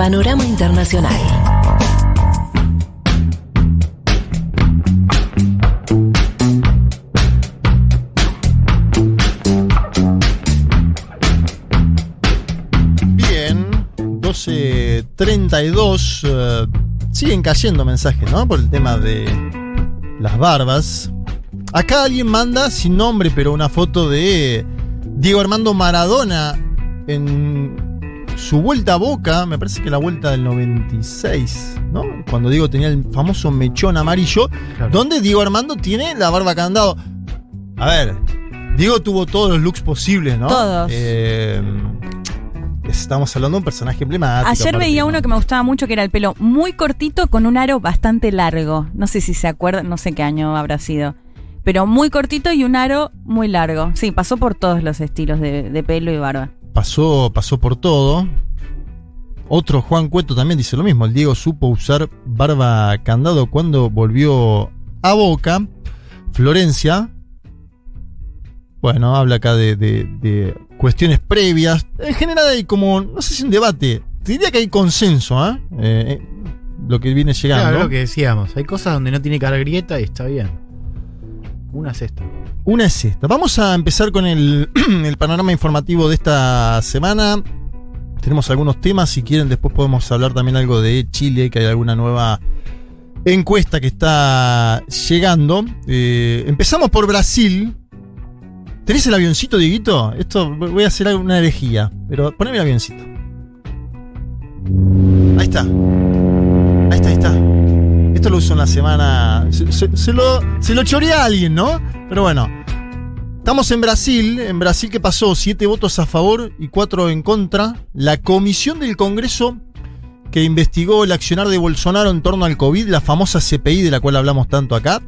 Panorama Internacional. Bien, 12.32. eh, siguen cayendo mensajes, ¿no? Por el tema de las barbas. Acá alguien manda, sin nombre, pero una foto de Diego Armando Maradona en su vuelta a Boca, me parece que la vuelta del 96, ¿no? Cuando Diego tenía el famoso mechón amarillo, Claro. donde Diego Armando tiene la barba candado. A ver, Diego tuvo todos los looks posibles, ¿no? Todos. Eh, estamos hablando de un personaje emblemático. Ayer aparte, veía ¿no? uno que me gustaba mucho, que era el pelo muy cortito con un aro bastante largo. No sé si se acuerdan, no sé qué año habrá sido. Pero muy cortito y un aro muy largo. Sí, pasó por todos los estilos de, de pelo y barba. Pasó, pasó por todo. Otro Juan Cueto también dice lo mismo. El Diego supo usar barba candado cuando volvió a Boca. Florencia. Bueno, habla acá de, de- cuestiones previas. En general hay como, no sé si un debate. Te diría que hay consenso, ¿eh? Eh, eh, lo que viene llegando. Claro, lo que decíamos. Hay cosas donde no tiene cara grieta y está bien. Una es esta. Una es esta. Vamos a empezar con el, el panorama informativo de esta semana. Tenemos algunos temas. Si quieren, después podemos hablar también algo de Chile, que hay alguna nueva encuesta que está llegando. Eh, empezamos por Brasil. ¿Tenés el avioncito, Dieguito? Esto voy a hacer una herejía, pero poneme el avioncito. Ahí está. Ahí está, ahí está. Esto lo uso en la semana. Se, lo, se lo a alguien, ¿no? Pero bueno. Estamos en Brasil. En Brasil, ¿qué pasó? Siete votos a favor y cuatro en contra. La comisión del Congreso que investigó el accionar de Bolsonaro en torno al COVID, la famosa CPI de la cual hablamos tanto acá,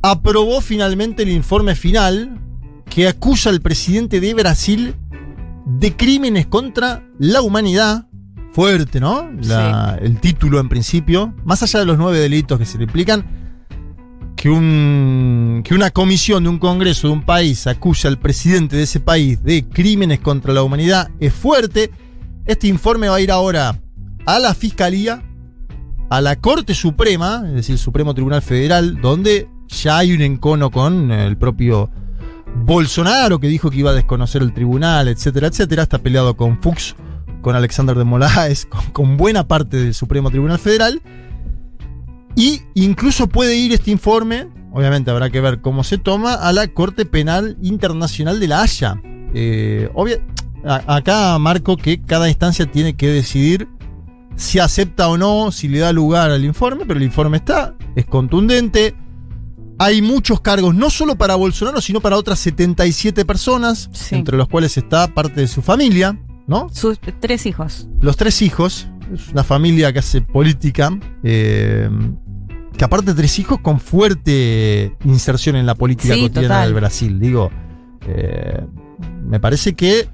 aprobó finalmente el informe final que acusa al presidente de Brasil de crímenes contra la humanidad. Fuerte, ¿no? La- El título en principio. Más allá de los nueve delitos que se le implican, que, un, que una comisión de un congreso de un país acuse al presidente de ese país de crímenes contra la humanidad es fuerte. Este informe va a ir ahora a la Fiscalía, a la Corte Suprema, es decir, el Supremo Tribunal Federal, donde ya hay un encono con el propio Bolsonaro, que dijo que iba a desconocer el tribunal, etcétera, etcétera. Está peleado con Fuchs, con Alexander de Moraes, con, con buena parte del Supremo Tribunal Federal. Y incluso puede ir este informe, obviamente habrá que ver cómo se toma, a la Corte Penal Internacional de La Haya. Eh, obvia- a- acá marco que cada instancia tiene que decidir si acepta o no, si le da lugar al informe, pero el informe está, es contundente. Hay muchos cargos, no solo para Bolsonaro, sino para otras 77 personas, Sí. entre los cuales está parte de su familia, ¿no? Sus tres hijos. Los tres hijos, es una familia que hace política, eh, que aparte tres hijos con fuerte inserción en la política Sí, cotidiana total. del Brasil. Digo, eh, me parece que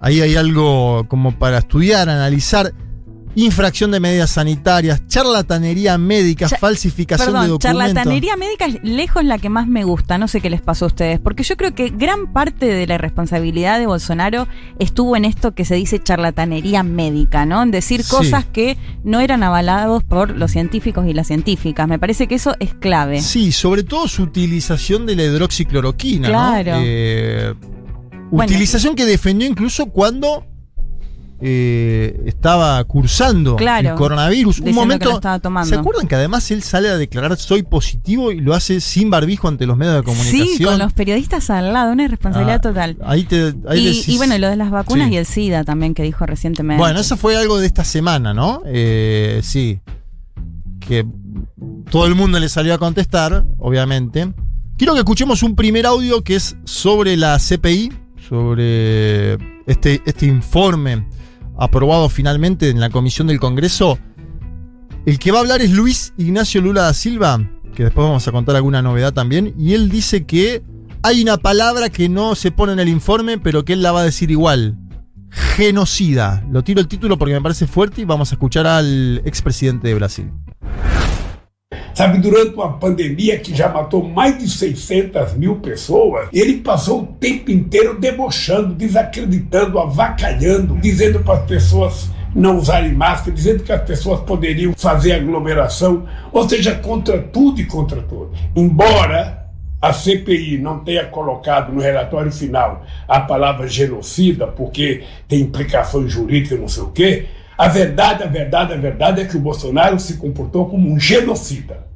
ahí hay algo como para estudiar, analizar. Infracción de medidas sanitarias, charlatanería médica, Cha- falsificación de documentos. charlatanería médica es lejos la que más me gusta. No sé qué les pasó a ustedes. Porque yo creo que gran parte de la responsabilidad de Bolsonaro estuvo en esto que se dice charlatanería médica, ¿no? En decir Sí. cosas que no eran avalados por los científicos y las científicas. Me parece que eso es clave. Sí, sobre todo su utilización de la hidroxicloroquina. ¿no? Claro. Eh, Bueno. utilización que defendió incluso cuando eh, estaba cursando Claro. el coronavirus. Un momento. ¿Se acuerdan que además él sale a declarar soy positivo y lo hace sin barbijo ante los medios de comunicación? Sí, con los periodistas al lado, una irresponsabilidad Ah, total. Ahí te, ahí Y, decís- y bueno, lo de las vacunas Sí. y el SIDA también que dijo recientemente. Bueno, eso fue algo de esta semana, ¿no? Eh, sí. Que todo el mundo le salió a contestar, obviamente. Quiero que escuchemos un primer audio que es sobre la CPI, sobre este, este informe aprobado finalmente en la comisión del Congreso. El que va a hablar es Luis Ignacio Lula da Silva, que después vamos a contar alguna novedad también. Y él dice que hay una palabra que no se pone en el informe, pero que él la va a decir igual genocida. Lo tiro el título porque me parece fuerte y vamos a escuchar al expresidente de Brasil. Sabe, durante uma pandemia que já matou mais de 600 mil pessoas, ele passou o tempo inteiro debochando, desacreditando, avacalhando, dizendo para as pessoas não usarem máscara, dizendo que as pessoas poderiam fazer aglomeração, ou seja, contra tudo e contra todos. Embora a CPI não tenha colocado no relatório final a palavra genocida, porque tem implicações jurídicas, não sei o quê, a verdade, a verdade, a verdade é que o Bolsonaro se comportou como um genocida.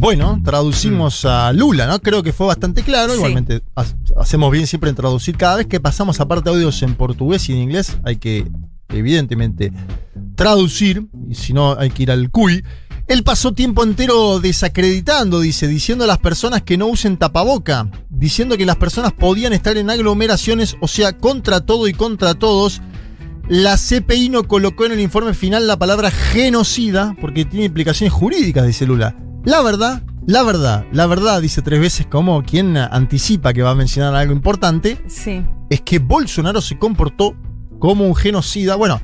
Bueno, traducimos a Lula, ¿no? Creo que fue bastante claro. Sí. Igualmente, ha- hacemos bien siempre en traducir. Cada vez que pasamos aparte audios en portugués y en inglés, hay que, evidentemente, traducir. Y si no, hay que ir al CUI. Él pasó tiempo entero desacreditando, dice, diciendo a las personas que no usen tapaboca, diciendo que las personas podían estar en aglomeraciones, o sea, contra todo y contra todos. La CPI no colocó en el informe final la palabra genocida porque tiene implicaciones jurídicas, dice Lula. La verdad, la verdad, la verdad, dice tres veces como quien anticipa que va a mencionar algo importante, Sí. es que Bolsonaro se comportó como un genocida. Bueno,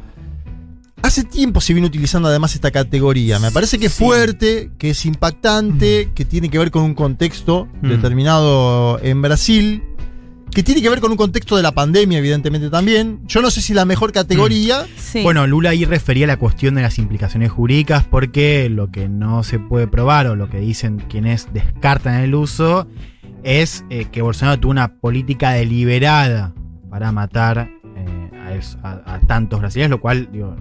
hace tiempo se viene utilizando además esta categoría. Me parece que es Sí. fuerte, que es impactante, que tiene que ver con un contexto Mm. determinado en Brasil, que tiene que ver con un contexto de la pandemia, evidentemente también. Yo no sé si la mejor categoría. Sí. Bueno, Lula ahí refería a la cuestión de las implicaciones jurídicas porque lo que no se puede probar o lo que dicen quienes descartan el uso es eh, que Bolsonaro tuvo una política deliberada para matar eh, a, es- a- a tantos brasileños, lo cual digo,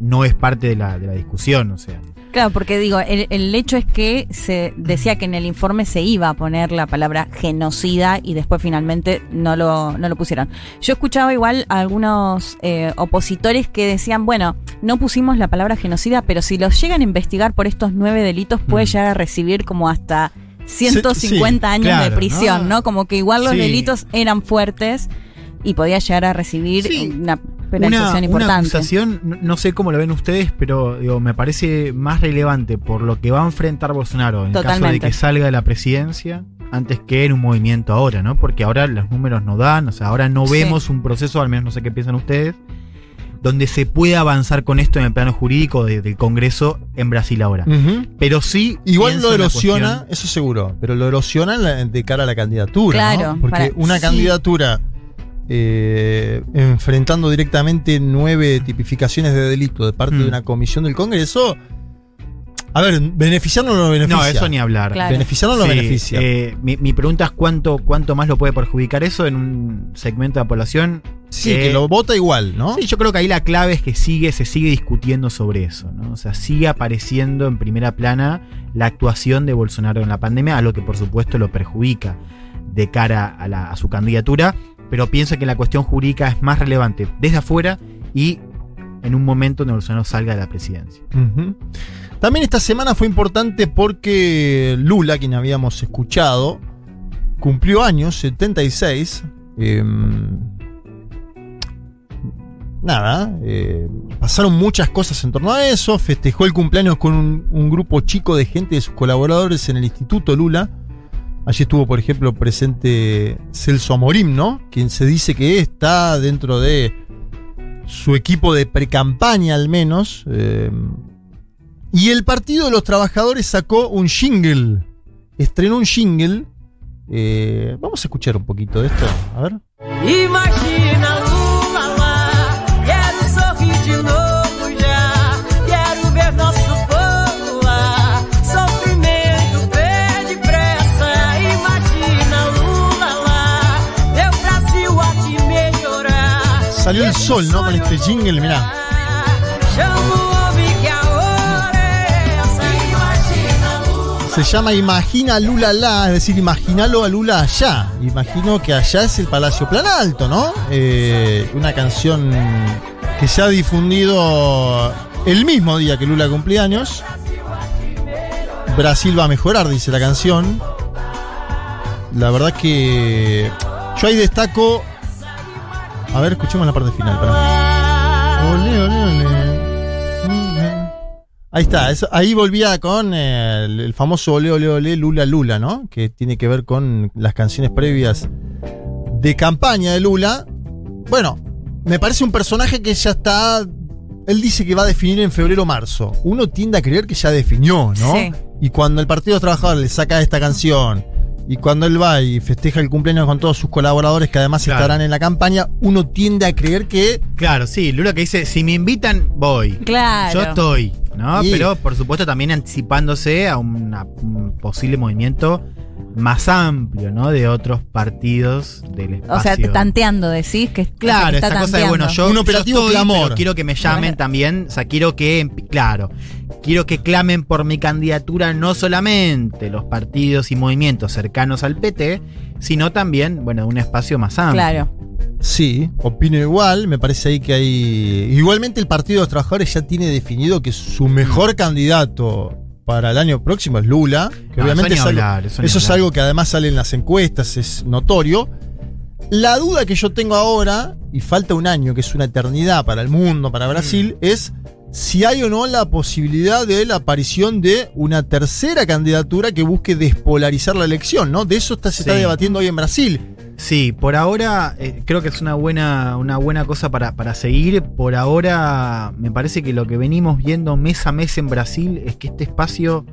no es parte de la, de la discusión. O sea, Claro, porque digo, el, el hecho es que se decía que en el informe se iba a poner la palabra genocida y después finalmente no lo, no lo pusieron. Yo escuchaba igual a algunos eh, opositores que decían, bueno, no pusimos la palabra genocida, pero si los llegan a investigar por estos nueve delitos puede Mm. llegar a recibir como hasta 150 sí, años claro, de prisión, ¿no? ¿no? Como que igual los Sí. delitos eran fuertes y podía llegar a recibir Sí. una una, penalización una importante. acusación, no, no sé cómo lo ven ustedes, pero digo, me parece más relevante por lo que va a enfrentar Bolsonaro en caso de que salga de la presidencia antes que en un movimiento ahora, ¿no? Porque ahora los números no dan, o sea, ahora no Sí. vemos un proceso, al menos no sé qué piensan ustedes, donde se pueda avanzar con esto en el plano jurídico de- del Congreso en Brasil ahora. Pero sí. Igual lo erosiona, cuestión- eso seguro, pero lo erosiona en la- de cara a la candidatura. Claro, ¿no? Porque para- una sí. candidatura eh, enfrentando directamente nueve tipificaciones de delito de parte Mm. de una comisión del Congreso. A ver, beneficiarlo no lo beneficia. No, eso ni hablar. Claro. Beneficiarlo no lo Sí, beneficia. eh, mi, mi pregunta es cuánto, cuánto más lo puede perjudicar eso en un segmento de la población. sí, que lo vota igual, ¿no? Sí, yo creo que ahí la clave es que sigue, se sigue discutiendo sobre eso, ¿no? O sea, sigue apareciendo en primera plana la actuación de Bolsonaro en la pandemia, a lo que por supuesto lo perjudica de cara a, la- a su candidatura, pero pienso que la cuestión jurídica es más relevante desde afuera y en un momento donde Bolsonaro salga de la presidencia. También esta semana fue importante porque Lula, quien habíamos escuchado, cumplió años, 76. em, nada, eh, pasaron muchas cosas en torno a eso. Festejó el cumpleaños con un, un grupo chico de gente de sus colaboradores en el Instituto Lula. Allí estuvo, por ejemplo, presente Celso Amorim, ¿no? Quien se dice que está dentro de su equipo de precampaña al menos. eh, y el Partido de los Trabajadores sacó un jingle. Estrenó un jingle. eh, vamos a escuchar un poquito de esto. A ver. Salió el sol, ¿no? Con este jingle, mirá. Se llama Imagina Lula La, es decir, imaginalo a Lula allá. Imagino que allá es el Palacio Plan Alto, ¿no? Eh, una canción que se ha difundido el mismo día que Lula cumplía años. Brasil va a mejorar, dice la canción. La verdad que yo ahí destaco. A ver, escuchemos la parte final. ole, ole. Mm, eh. Ahí está, eso- ahí volvía con el, el famoso Ole Ole Ole Lula Lula, ¿no? Que tiene que ver con las canciones previas de campaña de Lula. Bueno, me parece un personaje que ya está. Él dice que va a definir en febrero o marzo. Uno tiende a creer que ya definió, ¿no? Sí. Y cuando el Partido Trabajadores le saca esta canción Y cuando él va y festeja el cumpleaños con todos sus colaboradores que además Claro. estarán en la campaña, uno tiende a creer que Claro, sí, Lula que dice, si me invitan, voy. Claro. Yo estoy, ¿no? Y- Pero por supuesto también anticipándose a una- un posible movimiento más amplio, ¿no? De otros partidos del espacio. O sea, tanteando, decís que, que Claro, está esta cosa de, bueno, yo, Un yo operativo estoy, clamor. pero quiero que me llamen también, o sea, quiero que, claro, quiero que clamen por mi candidatura no solamente los partidos y movimientos cercanos al PT, sino también, bueno, un espacio más amplio. Claro. sí, opino igual, me parece ahí que hay... Igualmente el Partido de los Trabajadores ya tiene definido que su mejor candidato para el año próximo es Lula, que No, obviamente eso es algo, hablar, eso eso ni es hablar. algo que además sale en las encuestas, es notorio. La duda que yo tengo ahora, y falta un año, que es una eternidad para el mundo, para Brasil, es si hay o no la posibilidad de la aparición de una tercera candidatura que busque despolarizar la elección, ¿no? De eso está, se está debatiendo hoy en Brasil. Sí, por ahora eh, creo que es una buena, una buena cosa para, para seguir. Por ahora me parece que lo que venimos viendo mes a mes en Brasil es que este espacio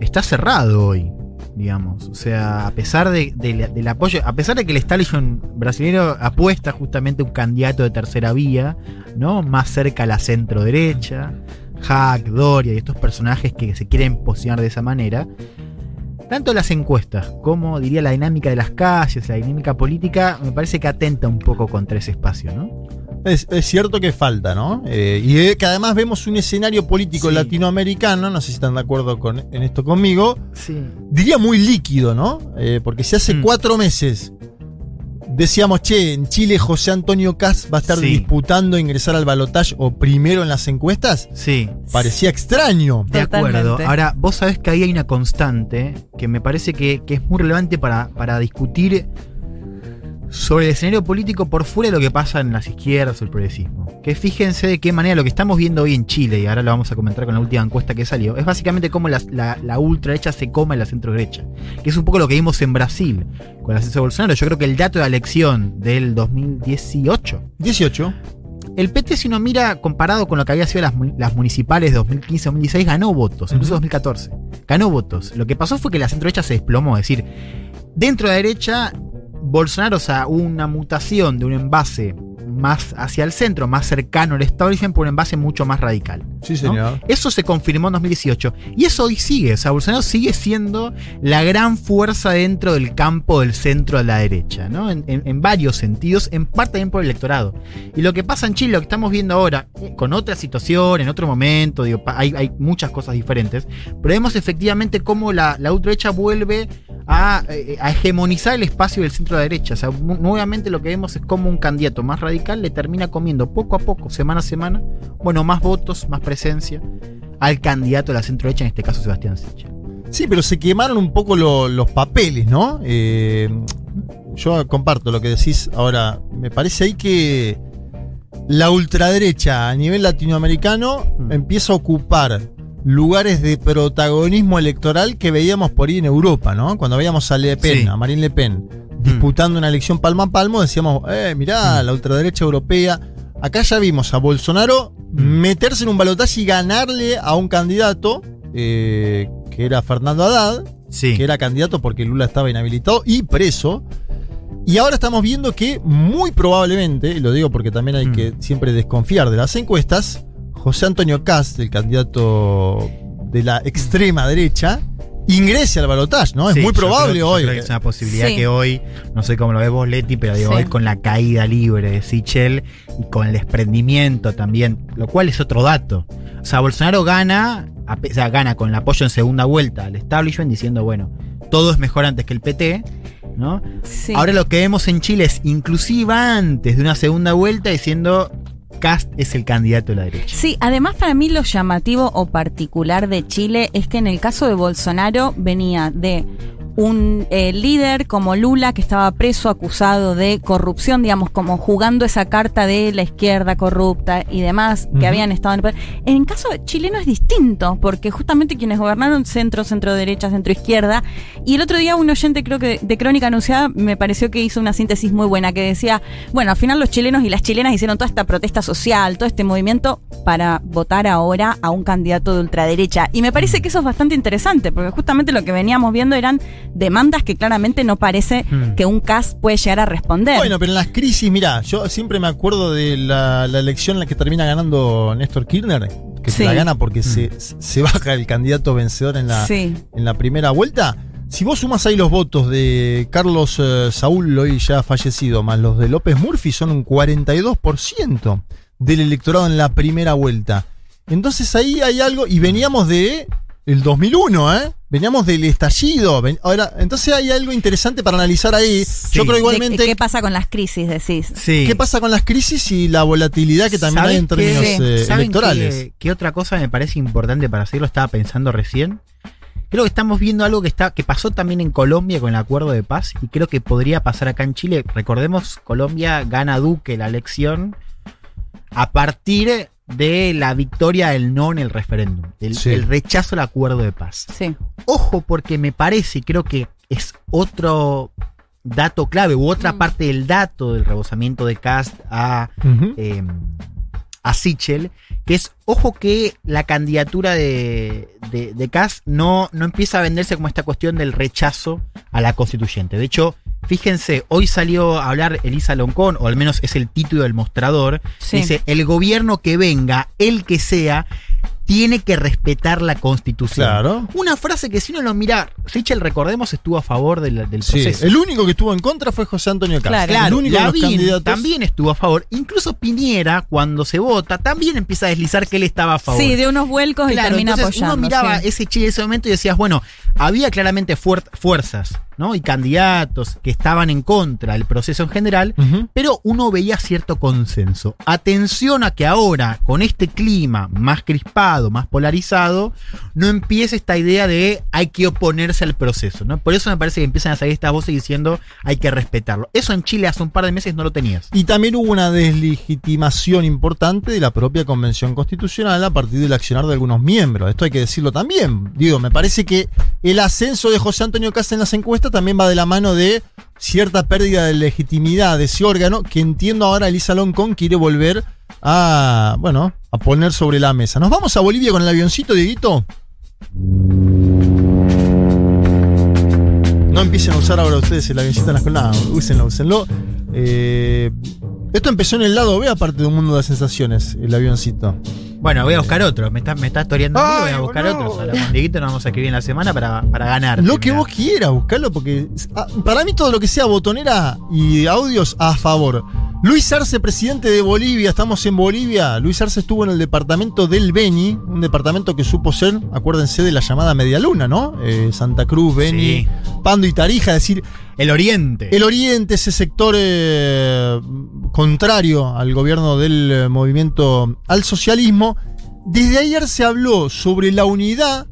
está cerrado hoy, digamos. O sea, a pesar de- de del apoyo, a pesar de que el establishment brasileño apuesta justamente a un candidato de tercera vía, ¿no? Más cerca a la centro derecha, Hack, Doria y estos personajes que se quieren posicionar de esa manera. Tanto las encuestas como, diría, la dinámica de las calles, la dinámica política, me parece que atenta un poco contra ese espacio, ¿no? Es, es cierto que falta, ¿no? Eh, y eh, que además vemos un escenario político Sí. latinoamericano, no sé si están de acuerdo con, en esto conmigo, Sí. diría muy líquido, ¿no? Eh, porque si hace Mm. cuatro meses decíamos, che, en Chile José Antonio Caz va a estar Sí. disputando ingresar al balotaje o primero en las encuestas, Sí. parecía extraño. De acuerdo. Totalmente. Ahora, vos sabés que ahí hay una constante que me parece que, que es muy relevante para, para discutir sobre el escenario político por fuera de lo que pasa en las izquierdas o el progresismo. Que fíjense de qué manera lo que estamos viendo hoy en Chile, y ahora lo vamos a comentar con la última encuesta que salió, es básicamente cómo la, la, la ultraderecha se come a la centro derecha. Que es un poco lo que vimos en Brasil con el ascenso de Bolsonaro. Yo creo que el dato de la elección del 2018 18. el PT, si uno mira comparado con lo que había sido las, mu- las municipales de 2015-2016, ganó votos, incluso Ujú. 2014. Ganó votos. Lo que pasó fue que la centro derecha se desplomó. Es decir, dentro de la derecha, Bolsonaro, o sea, una mutación de un envase más hacia el centro, más cercano al establishment, por un envase mucho más radical. Sí, señor. Eso se confirmó en 2018. Y eso hoy sigue. O sea, Bolsonaro sigue siendo la gran fuerza dentro del campo del centro a la derecha, ¿no? En, en- en varios sentidos, en parte también por el electorado. Y lo que pasa en Chile, lo que estamos viendo ahora, eh, con otra situación, en otro momento, digo, hay, hay muchas cosas diferentes, pero vemos efectivamente cómo la, la ultraderecha vuelve a, eh, a hegemonizar el espacio del centro de la derecha. O sea, nuevamente lo que vemos es cómo un candidato más radical le termina comiendo poco a poco, semana a semana, bueno, más votos, más presencia al candidato de la centro derecha, en este caso Sebastián Sichel. Sí, pero se quemaron un poco lo- los papeles, ¿no? Eh, yo comparto lo que decís. Ahora, me parece ahí que la ultraderecha a nivel latinoamericano Mm. empieza a ocupar lugares de protagonismo electoral que veíamos por ahí en Europa, ¿no? Cuando veíamos a Le Pen, Sí. a Marine Le Pen, disputando una elección palmo a palmo, decíamos, eh, mirá, Mm. la ultraderecha europea. Acá ya vimos a Bolsonaro Mm. meterse en un balotaje y ganarle a un candidato eh, que era Fernando Haddad, Sí. que era candidato porque Lula estaba inhabilitado y preso. Y ahora estamos viendo que muy probablemente, y lo digo porque también hay Mm. que siempre desconfiar de las encuestas, José Antonio Cast, el candidato de la extrema derecha, ingrese al balotaje, ¿no? Sí, es muy yo probable creo- hoy. creo que es una posibilidad Sí. que hoy, no sé cómo lo ves vos, Leti, pero digo, Sí. hoy con la caída libre de Sichel y con el desprendimiento también, lo cual es otro dato. O sea, Bolsonaro gana, o sea, gana con el apoyo en segunda vuelta al establishment diciendo, bueno, todo es mejor antes que el PT, ¿no? Sí. Ahora lo que vemos en Chile es inclusive antes de una segunda vuelta diciendo Cast es el candidato de la derecha. Sí, además para mí lo llamativo o particular de Chile es que en el caso de Bolsonaro venía de un eh, líder como Lula que estaba preso acusado de corrupción, digamos, como jugando esa carta de la izquierda corrupta y demás que habían estado en el poder. En el caso chileno es distinto, porque justamente quienes gobernaron centro, centro derecha, centro izquierda, y el otro día un oyente creo que de Crónica Anunciada me pareció que hizo una síntesis muy buena, que decía, bueno, al final los chilenos y las chilenas hicieron toda esta protesta social, todo este movimiento para votar ahora a un candidato de ultraderecha. Y me parece que eso es bastante interesante, porque justamente lo que veníamos viendo eran demandas que claramente no parece Hmm. que un CAS puede llegar a responder. Bueno, pero en las crisis, mirá, yo siempre me acuerdo de la, la elección en la que termina ganando Néstor Kirchner, que se la gana porque se, se baja el candidato vencedor en la, Sí. en la primera vuelta. Si vos sumas ahí los votos de Carlos eh, Saúl, hoy ya fallecido, más los de López Murphy, son un 42% del electorado en la primera vuelta. Entonces ahí hay algo, y veníamos de el 2001, ¿eh? Veníamos del estallido. ven- ahora, entonces hay algo interesante para analizar ahí. Sí. Yo creo igualmente... ¿Qué pasa con las crisis, decís? Sí. ¿Qué pasa con las crisis y la volatilidad que también hay en ¿Saben términos qué? eh, ¿Saben electorales? qué, qué otra cosa me parece importante para hacerlo? Estaba pensando recién. Creo que estamos viendo algo que está que pasó también en Colombia con el acuerdo de paz y creo que podría pasar acá en Chile. Recordemos, Colombia gana Duque la elección a partir de la victoria del no en el referéndum, del Sí. el rechazo al acuerdo de paz. Sí. Ojo porque me parece, y creo que es otro dato clave u otra Mm. parte del dato del rebosamiento de Cast a eh, a Sichel, que es, ojo que la candidatura de, de, no, no empieza a venderse como esta cuestión del rechazo a la constituyente. De hecho, fíjense, hoy salió a hablar Elisa Loncón, o al menos es el título del mostrador, Sí. dice, el gobierno que venga, el que sea, tiene que respetar la constitución. Claro. Una frase que si uno lo mira, Sichel, recordemos, estuvo a favor del, del Sí, proceso. el único que estuvo en contra fue José Antonio Castro. Claro. el Claro, único de los Lavín candidatos. también estuvo a favor. Incluso Piñera, cuando se vota, también empieza a deslizar que él estaba a favor. Sí, de unos vuelcos y Claro, termina entonces apoyando. Uno miraba sí. ese Chile en ese momento y decías, bueno, había claramente fuer- fuerzas, ¿no? Y candidatos que estaban en contra del proceso en general, pero uno veía cierto consenso. Atención a que ahora, con este clima más crispado, más polarizado, no empiece esta idea de hay que oponerse al proceso, ¿no? Por eso me parece que empiezan a salir estas voces diciendo hay que respetarlo. Eso en Chile hace un par de meses no lo tenías. Y también hubo una deslegitimación importante de la propia Convención Constitucional a partir del accionar de algunos miembros. Esto hay que decirlo también. Digo, me parece que el ascenso de José Antonio Casta en las encuestas también va de la mano de cierta pérdida de legitimidad de ese órgano que entiendo ahora Elisa Loncón quiere volver a, bueno, a poner sobre la mesa. Nos vamos a Bolivia con el avioncito, Dieguito. No empiecen a usar ahora ustedes el avioncito en las. No, úsenlo, úsenlo. Eh, esto empezó en el lado B, aparte de un mundo de sensaciones, el avioncito. Bueno, voy a buscar otro. Me estás me está toreando voy a buscar. Ahora con Dieguito nos vamos a escribir en la semana para, para ganar. Lo que Mirá. vos quieras, buscarlo, porque ah, para mí todo lo que sea botonera y audios a favor. Luis Arce, presidente de Bolivia, estamos en Bolivia. Luis Arce estuvo en el departamento del Beni, un departamento que supo ser, acuérdense de la llamada Media Luna, ¿no? Eh, Santa Cruz, Beni, Sí. Pando y Tarija, es decir, El Oriente. El Oriente, ese sector eh, contrario al gobierno del eh, movimiento al socialismo, desde ayer se habló sobre la unidad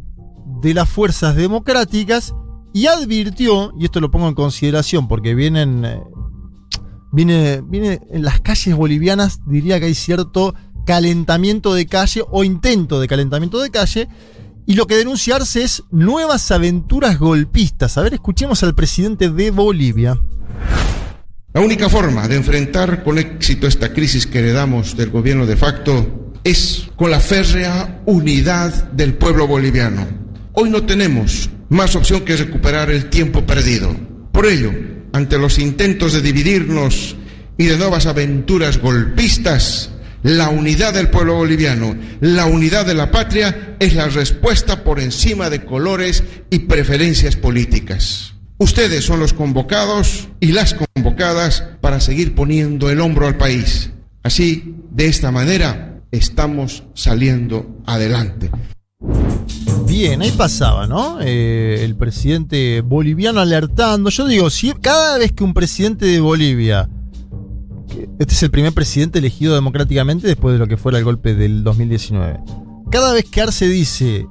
de las fuerzas democráticas y advirtió, y esto lo pongo en consideración porque vienen, viene, viene en las calles bolivianas, diría que hay cierto calentamiento de calle o intento de calentamiento de calle, y lo que denunciarse es nuevas aventuras golpistas. A ver, escuchemos al presidente de Bolivia. La única forma de enfrentar con éxito esta crisis que heredamos del gobierno de facto es con la férrea unidad del pueblo boliviano. Hoy no tenemos más opción que recuperar el tiempo perdido. Por ello, ante los intentos de dividirnos y de nuevas aventuras golpistas, la unidad del pueblo boliviano, la unidad de la patria es la respuesta por encima de colores y preferencias políticas. Ustedes son los convocados y las convocadas para seguir poniendo el hombro al país. Así, de esta manera, estamos saliendo adelante. Bien, ahí pasaba, ¿no? Eh, el presidente boliviano alertando. Yo digo, si cada vez que un presidente de Bolivia, este es el primer presidente elegido democráticamente después de lo que fuera el golpe del 2019, cada vez que Arce dice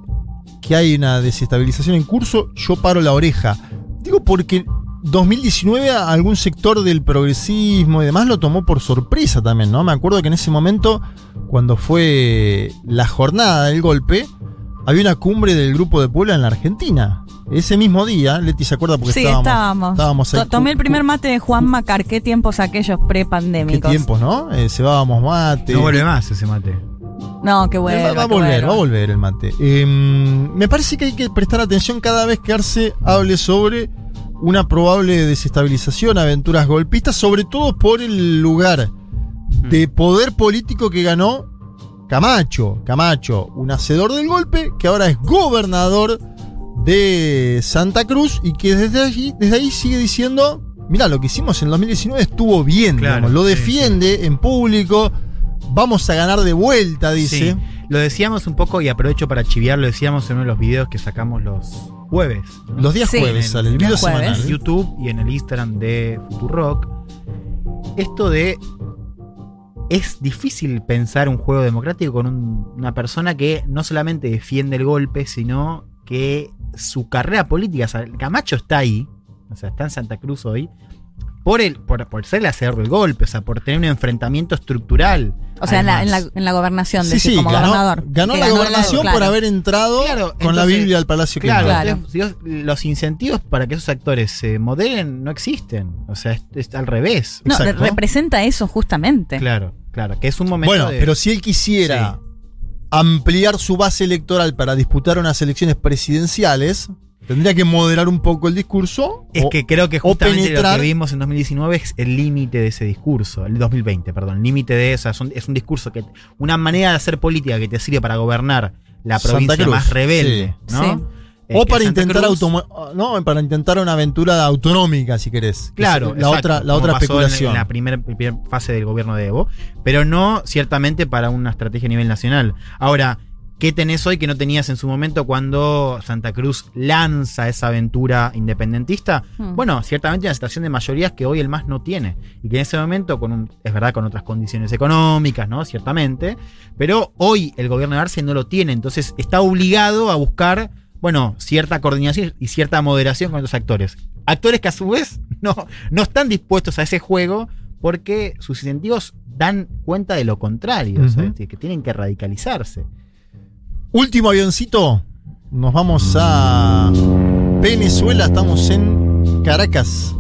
que hay una desestabilización en curso, yo paro la oreja. Digo porque 2019 a algún sector del progresismo y demás lo tomó por sorpresa también, ¿no? Me acuerdo que en ese momento, cuando fue la jornada del golpe, había una cumbre del Grupo de Puebla en la Argentina. Ese mismo día, Leti se acuerda porque Sí, estábamos, estábamos. estábamos ahí To- Tomé el primer mate de Juan Macar. ¿Qué tiempos aquellos Qué prepandémicos? tiempos, ¿no? Eh, cebábamos mate. No vuelve más ese mate. No, qué bueno. va, va a volver, va a volver el mate. Eh, me parece que hay que prestar atención cada vez que Arce hable sobre una probable desestabilización, aventuras golpistas, sobre todo por el lugar de poder político que ganó Camacho. Camacho, un hacedor del golpe, que ahora es gobernador de Santa Cruz y que desde allí, desde ahí sigue diciendo, mira, lo que hicimos en el 2019 estuvo bien, Claro, digamos, lo sí, defiende en público, vamos a ganar de vuelta, dice. Sí. Lo decíamos un poco y aprovecho para chiviar, lo decíamos en uno de los videos que sacamos los jueves. ¿no? Los días Sí. jueves sale el video semanal. en YouTube y en el Instagram de Futurock. Esto de. Es difícil pensar un juego democrático con un- una persona que no solamente defiende el golpe, sino que su carrera política, o sea, Camacho está ahí, o sea, está en Santa Cruz hoy, por, el, por, por ser el hacedor del golpe, o sea, por tener un enfrentamiento estructural. O sea, en la, en, la, en la gobernación, Sí, decir, sí, como ganó, gobernador. ganó la ganó gobernación claro. por haber entrado Claro, con la Biblia al Palacio Claro, entonces, los incentivos para que esos actores se modelen no existen. O sea, es, es al revés. No, re- representa eso justamente. Claro, claro, que es un momento. Bueno, de- pero si él quisiera ampliar su base electoral para disputar unas elecciones presidenciales, tendría que moderar un poco el discurso. Es o- que creo que justamente lo que vimos en 2019 es el límite de ese discurso, el 2020, perdón, el límite de eso, es un, es un discurso que, una manera de hacer política que te sirve para gobernar la provincia más rebelde, sí. ¿no? Sí. O para intentar no, para intentar una aventura autonómica, si querés. Que Claro, la exacto, otra, la otra pasó en- especulación. En la primera primer fase del gobierno de Evo, pero no ciertamente para una estrategia a nivel nacional. Ahora, ¿qué tenés hoy que no tenías en su momento cuando Santa Cruz lanza esa aventura independentista? Hmm. Bueno, ciertamente una situación de mayorías que hoy el MAS no tiene. Y que en ese momento, con un, es verdad, con otras condiciones económicas, ¿no? Ciertamente. Pero hoy el gobierno de Arce no lo tiene. Entonces está obligado a buscar, bueno, cierta coordinación y cierta moderación con otros actores. Actores que a su vez no, no están dispuestos a ese juego porque sus incentivos dan cuenta de lo contrario, que tienen que radicalizarse. Último avioncito. Nos vamos a Venezuela. Estamos en Caracas.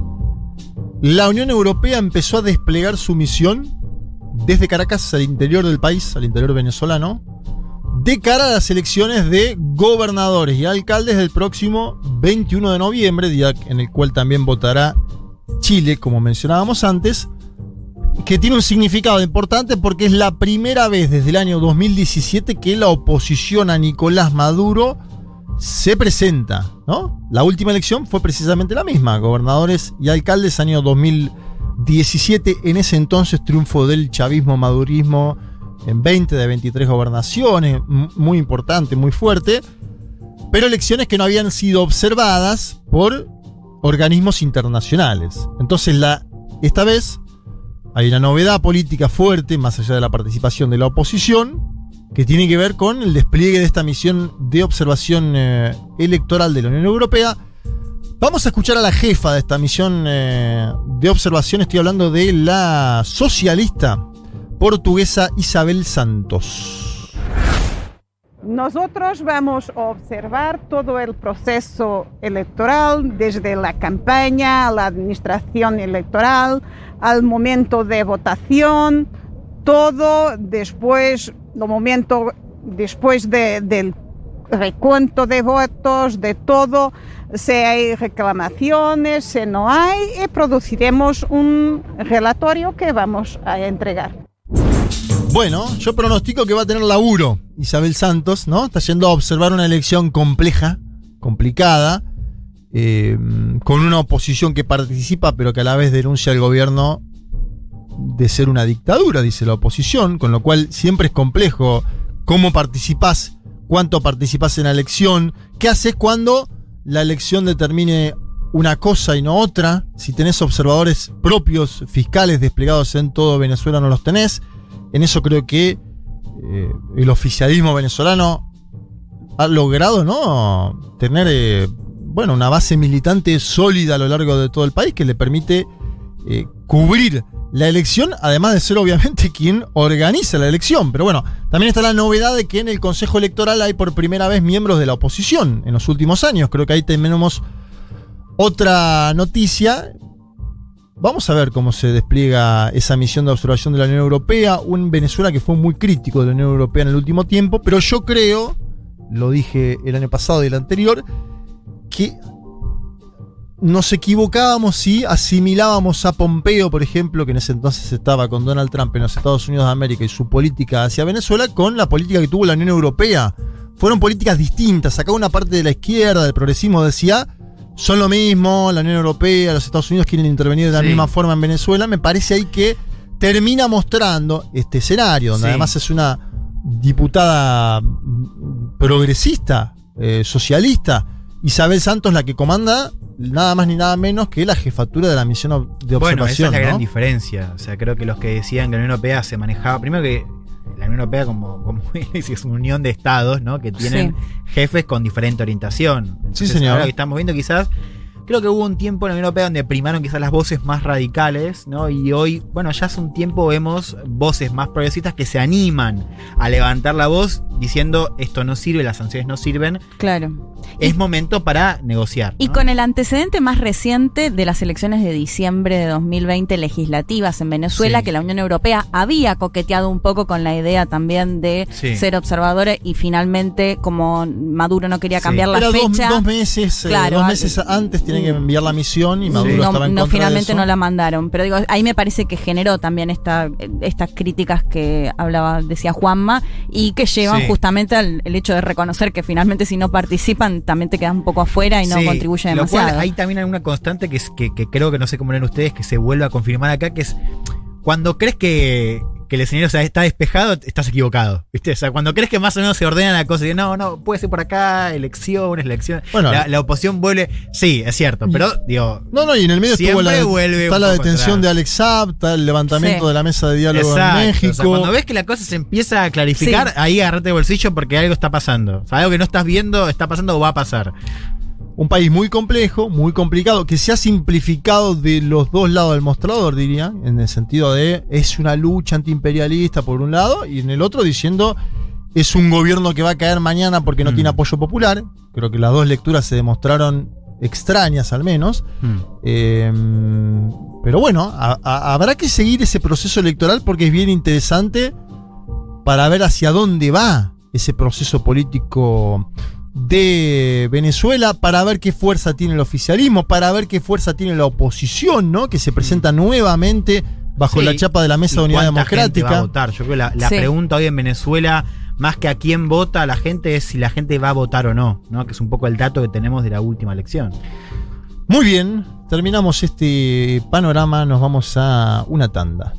La Unión Europea empezó a desplegar su misión desde Caracas al interior del país, al interior venezolano, de cara a las elecciones de gobernadores y alcaldes del próximo 21 de noviembre, día en el cual también votará Chile, como mencionábamos antes, que tiene un significado importante porque es la primera vez desde el año 2017 que la oposición a Nicolás Maduro se presenta, ¿no? La última elección fue precisamente la misma, gobernadores y alcaldes año 2017, en ese entonces triunfo del chavismo madurismo en 20 de 23 gobernaciones, muy importante, muy fuerte, pero elecciones que no habían sido observadas por organismos internacionales. Entonces, esta vez hay una novedad política fuerte, más allá de la participación de la oposición, que tiene que ver con el despliegue de esta misión de observación eh, electoral de la Unión Europea. Vamos a escuchar a la jefa de esta misión eh, de observación, estoy hablando de la socialista portuguesa Isabel Santos. Nosotros vamos a observar todo el proceso electoral, desde la campaña la administración electoral, al momento de votación, todo después, el momento después de- del recuento de votos, de todo, si hay reclamaciones, si no hay, y produciremos un relatorio que vamos a entregar. Bueno, yo pronostico que va a tener laburo Isabel Santos, ¿no? Está yendo a observar una elección compleja, complicada, eh, con una oposición que participa pero que a la vez denuncia al gobierno de ser una dictadura, dice la oposición, con lo cual siempre es complejo cómo participás, cuánto participás en la elección, qué haces cuando la elección determine una cosa y no otra, si tenés observadores propios, fiscales desplegados en todo Venezuela no los tenés, en eso creo que eh, el oficialismo venezolano ha logrado ¿no? tener eh, bueno, una base militante sólida a lo largo de todo el país que le permite eh, cubrir la elección, además de ser obviamente quien organiza la elección. Pero bueno, también está la novedad de que en el Consejo Electoral hay por primera vez miembros de la oposición en los últimos años. Creo que ahí tenemos otra noticia vamos a ver cómo se despliega esa misión de observación de la Unión Europea. Un Venezuela que fue muy crítico de la Unión Europea en el último tiempo, pero yo creo, lo dije el año pasado y el anterior, que nos equivocábamos si asimilábamos a Pompeo, por ejemplo, que en ese entonces estaba con Donald Trump en los Estados Unidos de América y su política hacia Venezuela, con la política que tuvo la Unión Europea. Fueron políticas distintas. Acá una parte de la izquierda, del progresismo, decía, son lo mismo, la Unión Europea, los Estados Unidos quieren intervenir de la Sí. misma forma en Venezuela. Me parece ahí que termina mostrando este escenario, donde Sí. además es una diputada progresista, eh, socialista, Isabel Santos la que comanda nada más ni nada menos que la jefatura de la misión de Bueno, esa observación. es la gran diferencia. O sea, creo que los que decían que la Unión Europea se manejaba. Primero que la Unión Europea, como, como es una unión de estados, ¿no? Que tienen jefes con diferente orientación. Entonces, señor. Ahora que estamos viendo, quizás. Creo que hubo un tiempo en la Unión Europea donde primaron quizás las voces más radicales, ¿no? Y hoy, bueno, ya hace un tiempo vemos voces más progresistas que se animan a levantar la voz diciendo esto no sirve, las sanciones no sirven. Claro. Es momento para negociar. Y ¿no? con el antecedente más reciente de las elecciones de diciembre de 2020 legislativas en Venezuela, Sí. que la Unión Europea había coqueteado un poco con la idea también de Sí. ser observadora y finalmente, como Maduro no quería Sí. cambiar la Era dos, fecha, dos meses, eh, Claro, dos ah, meses antes tienen que enviar la misión y Maduro no, estaba en no, contra de finalmente eso. no la mandaron. Pero digo, ahí me parece que generó también esta, estas críticas que hablaba, decía Juanma, y que llevan Sí. justamente al el hecho de reconocer que finalmente si no participan también te quedas un poco afuera y no Sí, contribuye lo demasiado. cual hay también alguna constante que, es, que, que creo que no sé cómo leen ustedes, que se vuelve a confirmar acá, que es cuando crees que, que el escenario o sea, está despejado, estás equivocado. ¿Viste? O sea, cuando crees que más o menos se ordena la cosa, y no, no, puede ser por acá, elecciones, elecciones. Bueno. la, la oposición vuelve. Sí, es cierto, pero digo. No, no, y en el medio estuvo la, vuelve está la detención atrás. de Alex Saab, está el levantamiento Sí. de la mesa de diálogo Exacto. en México. O sea, cuando ves que la cosa se empieza a clarificar, Sí. ahí agarrate el bolsillo porque algo está pasando. O sea, algo que no estás viendo está pasando o va a pasar. Un país muy complejo, muy complicado, que se ha simplificado de los dos lados del mostrador, diría, en el sentido de es una lucha antiimperialista por un lado, y en el otro diciendo es un gobierno que va a caer mañana porque no Mm. tiene apoyo popular. Creo que las dos lecturas se demostraron extrañas al menos. Hmm. Eh, pero bueno, a- a- habrá que seguir ese proceso electoral porque es bien interesante para ver hacia dónde va ese proceso político de Venezuela, para ver qué fuerza tiene el oficialismo, para ver qué fuerza tiene la oposición, ¿no? Que se presenta nuevamente bajo Sí, la chapa de la Mesa de ¿Y Unidad cuánta gente va a Democrática. votar? Yo creo que la, la Sí. pregunta hoy en Venezuela, más que a quién vota la gente, es si la gente va a votar o no, ¿no? Que es un poco el dato que tenemos de la última elección. Muy bien, terminamos este panorama, nos vamos a una tanda.